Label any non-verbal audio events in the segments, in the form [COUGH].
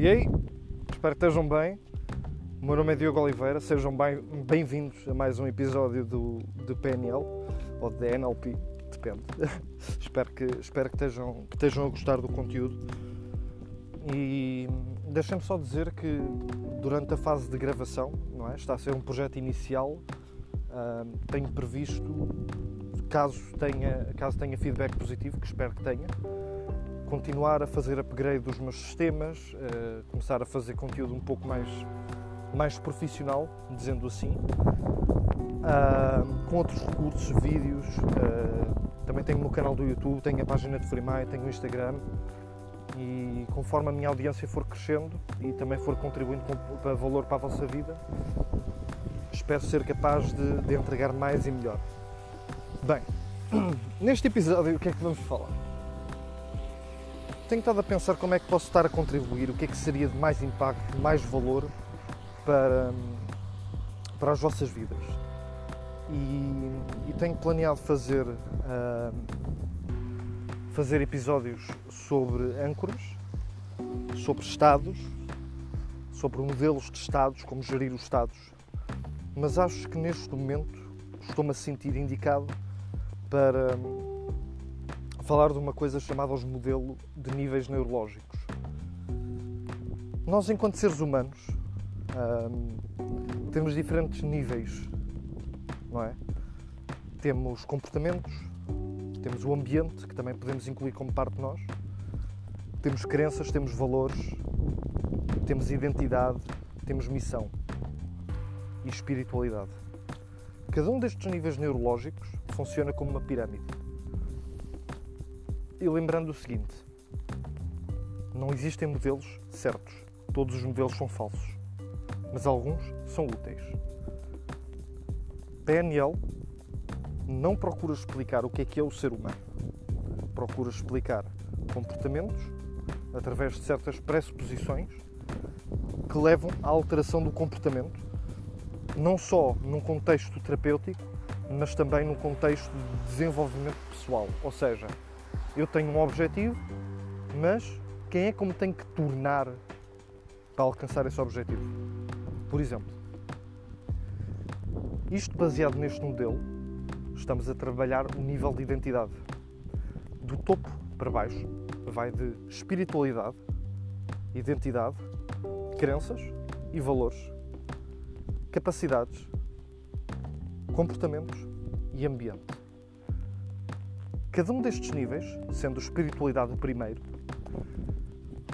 E aí, espero que estejam bem. O meu nome é Diogo Oliveira, sejam bem-vindos a mais um episódio do, do PNL ou de NLP, depende. [LAUGHS] espero que, espero que, estejam, que estejam a gostar do conteúdo. E deixem-me só dizer que durante a fase de gravação, não é? está a ser um projeto inicial, uh, tenho previsto, caso tenha, caso tenha feedback positivo, que espero que tenha, continuar a fazer upgrade dos meus sistemas, uh, começar a fazer conteúdo um pouco mais, mais profissional, dizendo assim, uh, com outros recursos, vídeos. Uh, também tenho o meu canal do YouTube, tenho a página de Freemaia, tenho o Instagram e conforme a minha audiência for crescendo e também for contribuindo para valor para a vossa vida, espero ser capaz de, de entregar mais e melhor. Bem, [CLEARS THROAT] neste episódio o que é que vamos falar? Tenho estado a pensar como é que posso estar a contribuir, o que é que seria de mais impacto, de mais valor para, para as vossas vidas. E, e tenho planeado fazer, uh, fazer episódios sobre âncoras, sobre estados, sobre modelos de estados, como gerir os estados. Mas acho que neste momento estou-me a sentir indicado para falar de uma coisa chamada os modelos de níveis neurológicos. Nós, enquanto seres humanos, hum, temos diferentes níveis, não é? Temos comportamentos, temos o ambiente, que também podemos incluir como parte de nós, temos crenças, temos valores, temos identidade, temos missão e espiritualidade. Cada um destes níveis neurológicos funciona como uma pirâmide. E lembrando o seguinte: não existem modelos certos. Todos os modelos são falsos. Mas alguns são úteis. PNL não procura explicar o que é que é o ser humano. Procura explicar comportamentos através de certas pressuposições que levam à alteração do comportamento, não só num contexto terapêutico, mas também num contexto de desenvolvimento pessoal. Ou seja, eu tenho um objetivo, mas quem é que me tem que tornar para alcançar esse objetivo? Por exemplo, isto baseado neste modelo, estamos a trabalhar o nível de identidade. Do topo para baixo, vai de espiritualidade, identidade, crenças e valores, capacidades, comportamentos e ambiente. Cada um destes níveis, sendo espiritualidade o primeiro,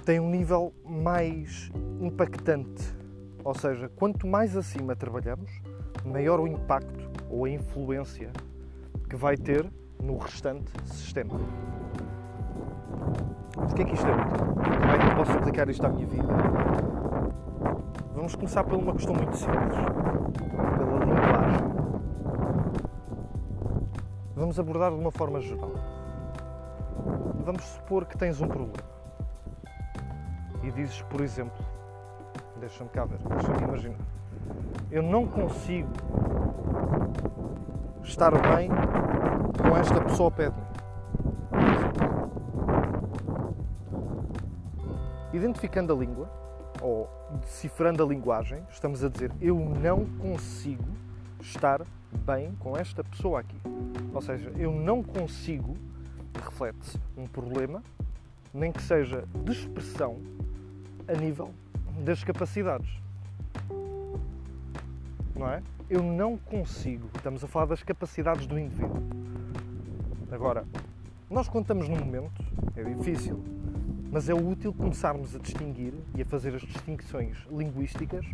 tem um nível mais impactante. Ou seja, quanto mais acima trabalhamos, maior o impacto ou a influência que vai ter no restante sistema. Porquê é que isto é útil? Como é que eu posso aplicar isto à minha vida? Vamos começar por uma questão muito simples. Pela linguagem vamos abordar de uma forma geral. Vamos supor que tens um problema e dizes, por exemplo, deixa-me cá ver, deixa-me imaginar, eu não consigo estar bem com esta pessoa pé de. Identificando a língua, ou decifrando a linguagem, estamos a dizer eu não consigo estar bem com esta pessoa aqui. Ou seja, eu não consigo, reflete-se um problema, nem que seja de expressão a nível das capacidades. Não é? Eu não consigo. Estamos a falar das capacidades do indivíduo. Agora, nós estamos num momento, é difícil, mas é útil começarmos a distinguir e a fazer as distinções linguísticas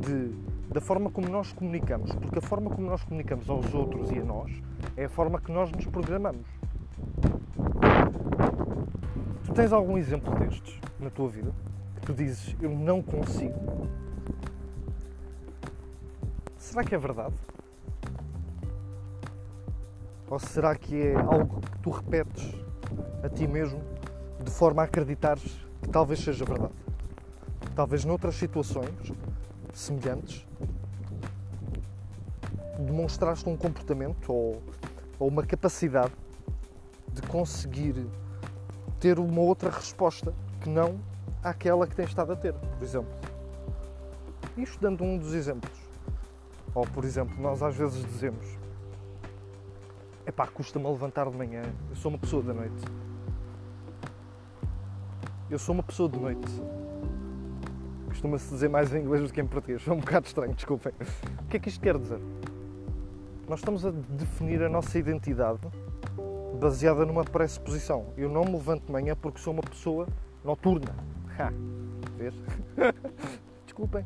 de, da forma como nós comunicamos, porque a forma como nós comunicamos aos outros e a nós é a forma que nós nos programamos. Tu tens algum exemplo destes na tua vida? Que tu dizes, eu não consigo? Será que é verdade? Ou será que é algo que tu repetes a ti mesmo de forma a acreditares que talvez seja verdade? Talvez noutras situações semelhantes demonstraste um comportamento ou, ou uma capacidade de conseguir ter uma outra resposta que não àquela que tens estado a ter, por exemplo. Isto dando um dos exemplos. Ou, por exemplo, nós às vezes dizemos: Epá, custa-me a levantar de manhã, eu sou uma pessoa da noite. Eu sou uma pessoa de noite. Costuma-se dizer mais em inglês do que em português. É um bocado estranho, desculpem. O que é que isto quer dizer? Nós estamos a definir a nossa identidade baseada numa pressuposição. Eu não me levanto de manhã porque sou uma pessoa noturna. Ha! Vês? [LAUGHS] Desculpem.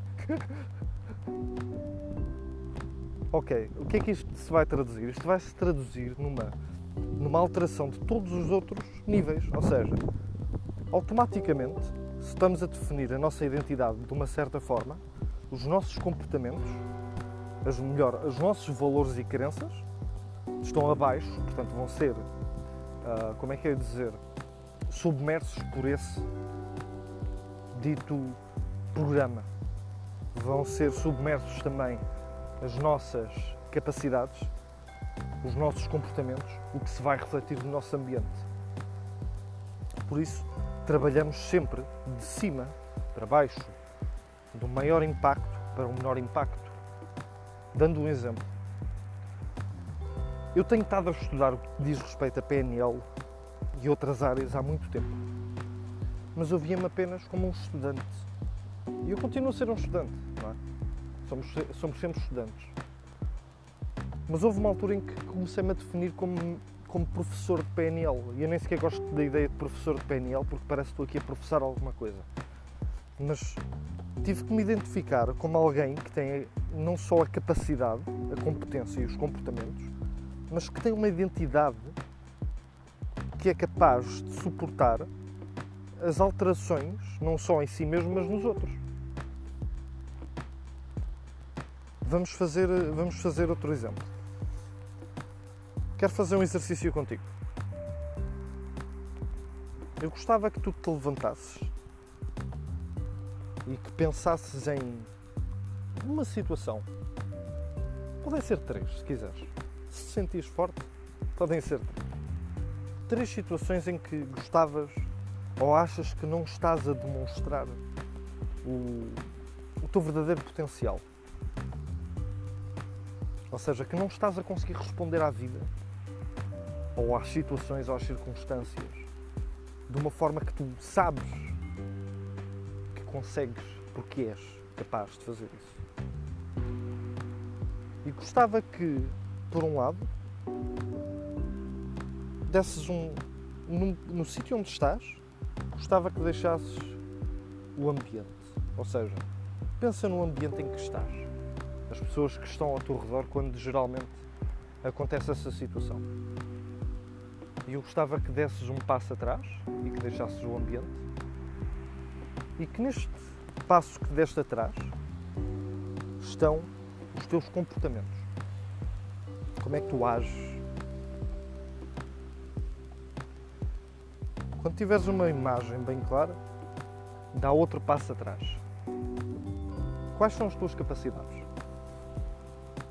ok, o que é que isto se vai traduzir? Isto vai se traduzir numa, numa alteração de todos os outros níveis. Ou seja, automaticamente, se estamos a definir a nossa identidade de uma certa forma, os nossos comportamentos, as, melhor, os nossos valores e crenças estão abaixo, portanto vão ser, uh, como é que é dizer, submersos por esse dito programa. Vão ser submersos também as nossas capacidades, os nossos comportamentos, o que se vai refletir no nosso ambiente. Por isso, trabalhamos sempre de cima para baixo, do maior impacto para o menor impacto. Dando um exemplo, eu tenho estado a estudar o que diz respeito a PNL e outras áreas há muito tempo, mas eu via-me apenas como um estudante. E eu continuo a ser um estudante, não é? Somos, somos sempre estudantes. Mas houve uma altura em que comecei-me a definir como como professor de PNL. E eu nem sequer gosto da ideia de professor de PNL porque parece que estou aqui a professar alguma coisa. Mas tive que me identificar como alguém que tem não só a capacidade, a competência e os comportamentos, mas que tem uma identidade que é capaz de suportar as alterações, não só em si mesmo, mas nos outros. Vamos fazer, vamos fazer outro exemplo. Quero fazer um exercício contigo. Eu gostava que tu te levantasses e que pensasses em uma situação. Podem ser três, se quiseres. Se sentires forte, podem ser três. Três situações em que gostavas ou achas que não estás a demonstrar o, o teu verdadeiro potencial. Ou seja, que não estás a conseguir responder à vida ou às situações ou às circunstâncias de uma forma que tu sabes que consegues porque és capaz de fazer isso. E gostava que, por um lado, desses um. No, no sítio onde estás, gostava que deixasses o ambiente. Ou seja, pensa no ambiente em que estás. As pessoas que estão ao teu redor quando geralmente acontece essa situação. E eu gostava que desses um passo atrás e que deixasses o ambiente e que neste passo que deste atrás estão os teus comportamentos. Como é que tu ages? Quando tiveres uma imagem bem clara, dá outro passo atrás. Quais são as tuas capacidades?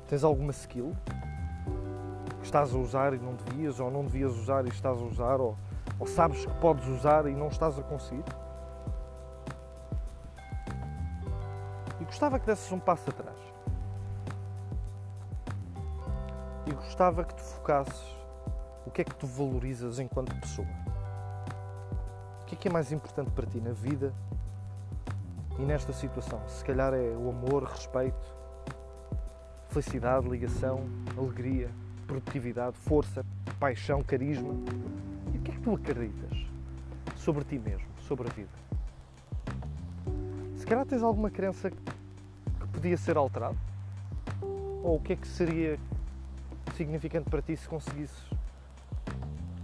Tens alguma skill? Estás a usar e não devias, ou não devias usar e estás a usar, ou, ou sabes que podes usar e não estás a conseguir. E gostava que desses um passo atrás. E gostava que te focasses o que é que tu valorizas enquanto pessoa. O que é que é mais importante para ti na vida e nesta situação? Se calhar é o amor, respeito, felicidade, ligação, alegria, produtividade, força, paixão, carisma. E o que é que tu acreditas sobre ti mesmo, sobre a vida? Se calhar tens alguma crença que podia ser alterada? Ou o que é que seria significante para ti se conseguisses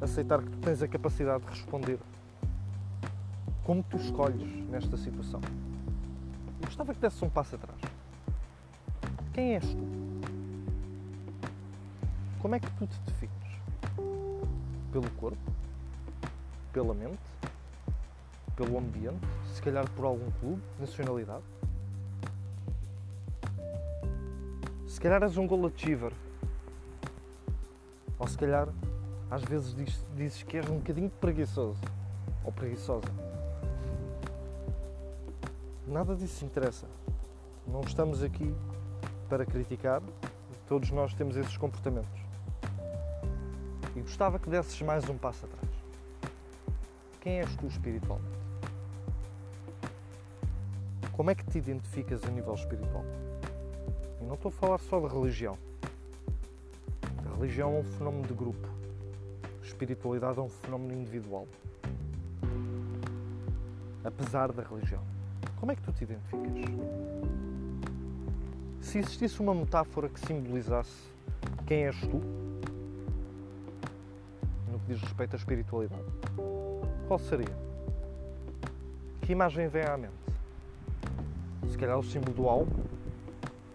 aceitar que tu tens a capacidade de responder como tu escolhes nesta situação? Eu gostava que desse um passo atrás. Quem és tu? Como é que tu te defines? Pelo corpo? Pela mente? Pelo ambiente? Se calhar por algum clube? Nacionalidade? Se calhar és um goal achiever. Ou se calhar às vezes dizes que és um bocadinho preguiçoso ou preguiçosa. Nada disso interessa. Não estamos aqui para criticar, todos nós temos esses comportamentos. E gostava que desses mais um passo atrás. Quem és tu espiritualmente? Como é que te identificas a nível espiritual? E não estou a falar só de religião. A religião é um fenómeno de grupo. A espiritualidade é um fenómeno individual. Apesar da religião. Como é que tu te identificas? Se existisse uma metáfora que simbolizasse quem és tu, que diz respeito à espiritualidade, qual seria? Que imagem vem à mente? Se calhar o símbolo do algo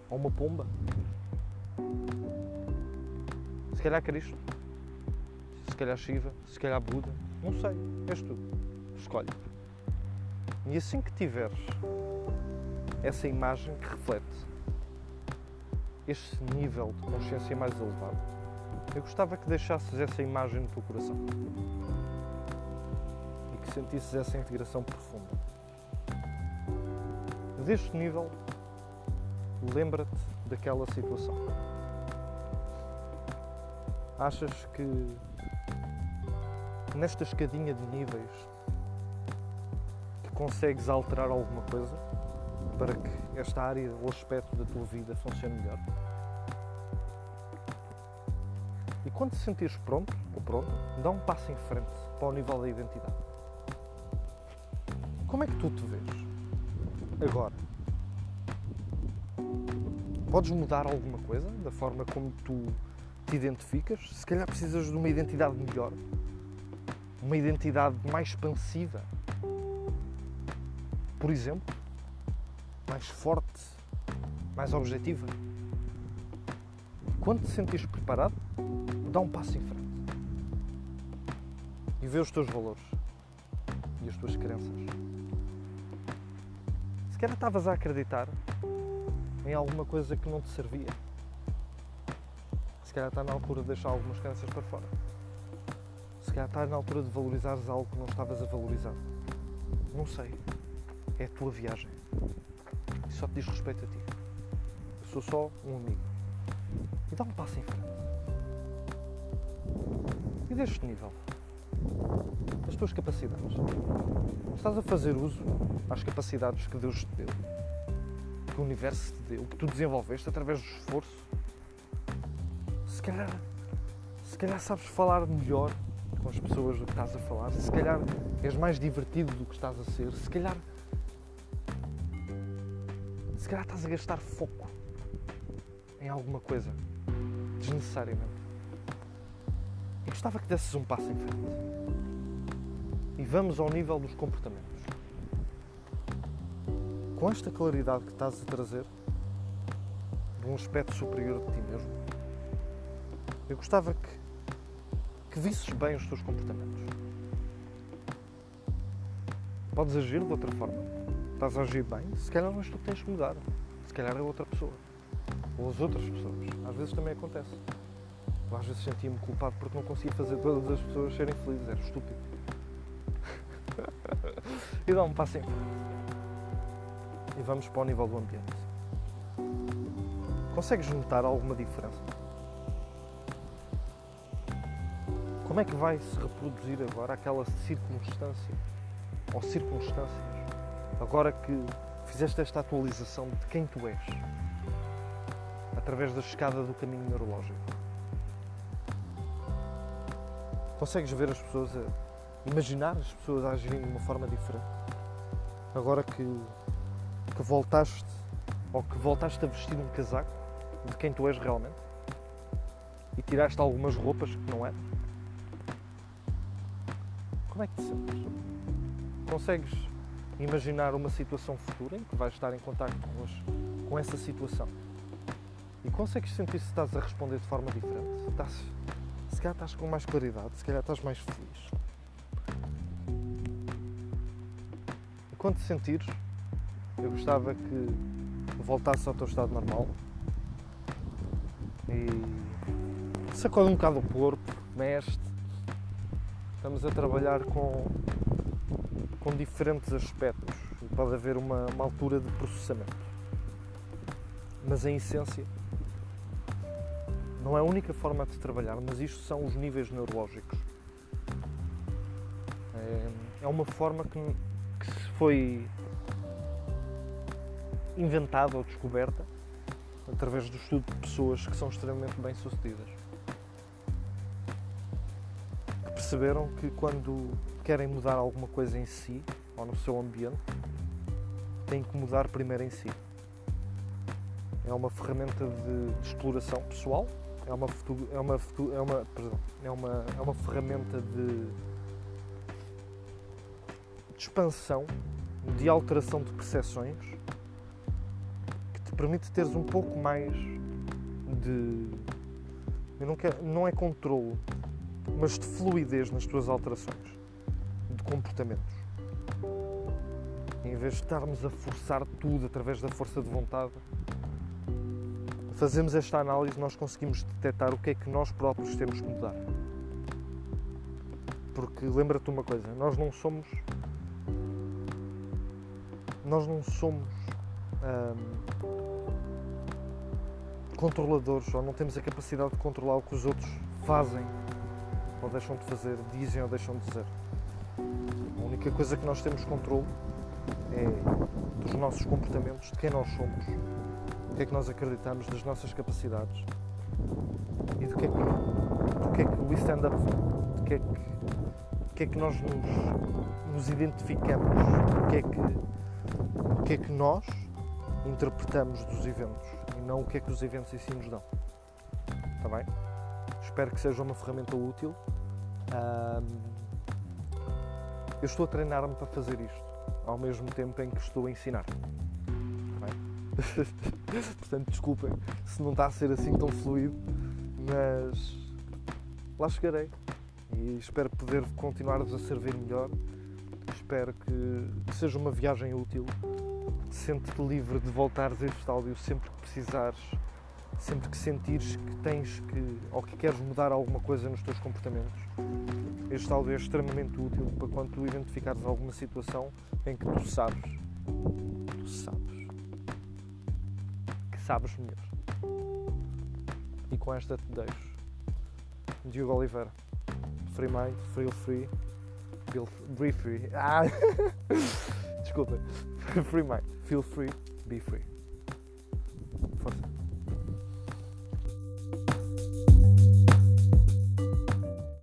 ou uma pomba? Se calhar Cristo? Se calhar Shiva? Se calhar Buda? Não sei, és tu. Escolhe. E assim que tiveres essa imagem que reflete este nível de consciência mais elevado, eu gostava que deixasses essa imagem no teu coração e que sentisses essa integração profunda. Deste nível, lembra-te daquela situação. Achas que nesta escadinha de níveis que consegues alterar alguma coisa para que esta área ou aspecto da tua vida funcione melhor? Quando te sentires pronto ou pronto, dá um passo em frente para o nível da identidade. Como é que tu te vês agora? Podes mudar alguma coisa da forma como tu te identificas? Se calhar precisas de uma identidade melhor, uma identidade mais expansiva. Por exemplo, mais forte, mais objetiva. Quando te sentires preparado, dá um passo em frente e vê os teus valores e as tuas crenças. Se calhar estavas a acreditar em alguma coisa que não te servia. Se calhar está na altura de deixar algumas crenças para fora. Se calhar está na altura de valorizares algo que não estavas a valorizar. Não sei. É a tua viagem. E só te diz respeito a ti. Eu sou só um amigo. E dá um passo em frente. E deste nível, das tuas capacidades. Estás a fazer uso às capacidades que Deus te deu, que o universo te deu, que tu desenvolveste através do esforço. Se calhar, se calhar sabes falar melhor com as pessoas do que estás a falar, se calhar és mais divertido do que estás a ser, se calhar se calhar estás a gastar foco em alguma coisa desnecessariamente. Gostava que desses um passo em frente. E vamos ao nível dos comportamentos. Com esta claridade que estás a trazer, de um aspecto superior de ti mesmo, eu gostava que, que visses bem os teus comportamentos. Podes agir de outra forma. Estás a agir bem, se calhar não és tu que tens que mudar. Se calhar é outra pessoa. Ou as outras pessoas. Às vezes também acontece. Eu às vezes sentia-me culpado porque não conseguia fazer todas as pessoas serem felizes. Era estúpido. [LAUGHS] e dá um passo em. E vamos para o nível do ambiente. Consegues notar alguma diferença? Como é que vai se reproduzir agora aquela circunstância ou circunstâncias agora que fizeste esta atualização de quem tu és através da escada do caminho neurológico? Consegues ver as pessoas a imaginar as pessoas a agirem de uma forma diferente? Agora que, que voltaste ou que voltaste a vestir um casaco de quem tu és realmente e tiraste algumas roupas que não eras? Como é que te sentes? Consegues imaginar uma situação futura em que vais estar em contato com, com essa situação? E consegues sentir se estás a responder de forma diferente? Estás, se calhar estás com mais claridade, se calhar estás mais feliz. E quando te sentires, eu gostava que voltasse ao teu estado normal e sacode um bocado o corpo, mexe Estamos a trabalhar com, com diferentes aspectos pode haver uma, uma altura de processamento. Mas em essência, não é a única forma de trabalhar, mas isto são os níveis neurológicos. É, é uma forma que, que foi inventada ou descoberta através do estudo de pessoas que são extremamente bem-sucedidas. Que perceberam que quando querem mudar alguma coisa em si ou no seu ambiente, têm que mudar primeiro em si. É uma ferramenta de, de exploração pessoal, é uma, é uma, é uma, perdão, é uma, é uma ferramenta de, de expansão, de alteração de percepções permite teres um pouco mais de. Eu não, quero, não é controle, mas de fluidez nas tuas alterações de comportamentos. Em vez de estarmos a forçar tudo através da força de vontade, fazemos esta análise, nós conseguimos detectar o que é que nós próprios temos que mudar. Porque lembra-te uma coisa, nós não somos. Nós não somos. Hum, controladores ou não temos a capacidade de controlar o que os outros fazem ou deixam de fazer, dizem ou deixam de dizer. A única coisa que nós temos controle é dos nossos comportamentos, de quem nós somos, que é que nós acreditamos, das nossas capacidades e do que é que, do que, é que we stand up for, do é do que, é que nós nos, nos identificamos, do que, é que, do que é que nós interpretamos dos eventos não o que é que os eventos em si nos dão. Está bem? Espero que seja uma ferramenta útil. Eu estou a treinar-me para fazer isto, ao mesmo tempo em que estou a ensinar. [LAUGHS] Portanto, desculpem se não está a ser assim tão fluido, mas lá chegarei e espero poder continuar-vos a servir melhor. Espero que seja uma viagem útil sente-te livre de voltares a este áudio sempre que precisares, sempre que sentires que tens que ou que queres mudar alguma coisa nos teus comportamentos. Este áudio é extremamente útil para quando tu identificares alguma situação em que tu sabes, tu sabes, sabes melhor. E com esta te deixo. Diogo Oliveira. Free Mind, Feel Free, Be Free. Ah! [LAUGHS] Desculpa. [LAUGHS] Free Mind. Feel free, be free.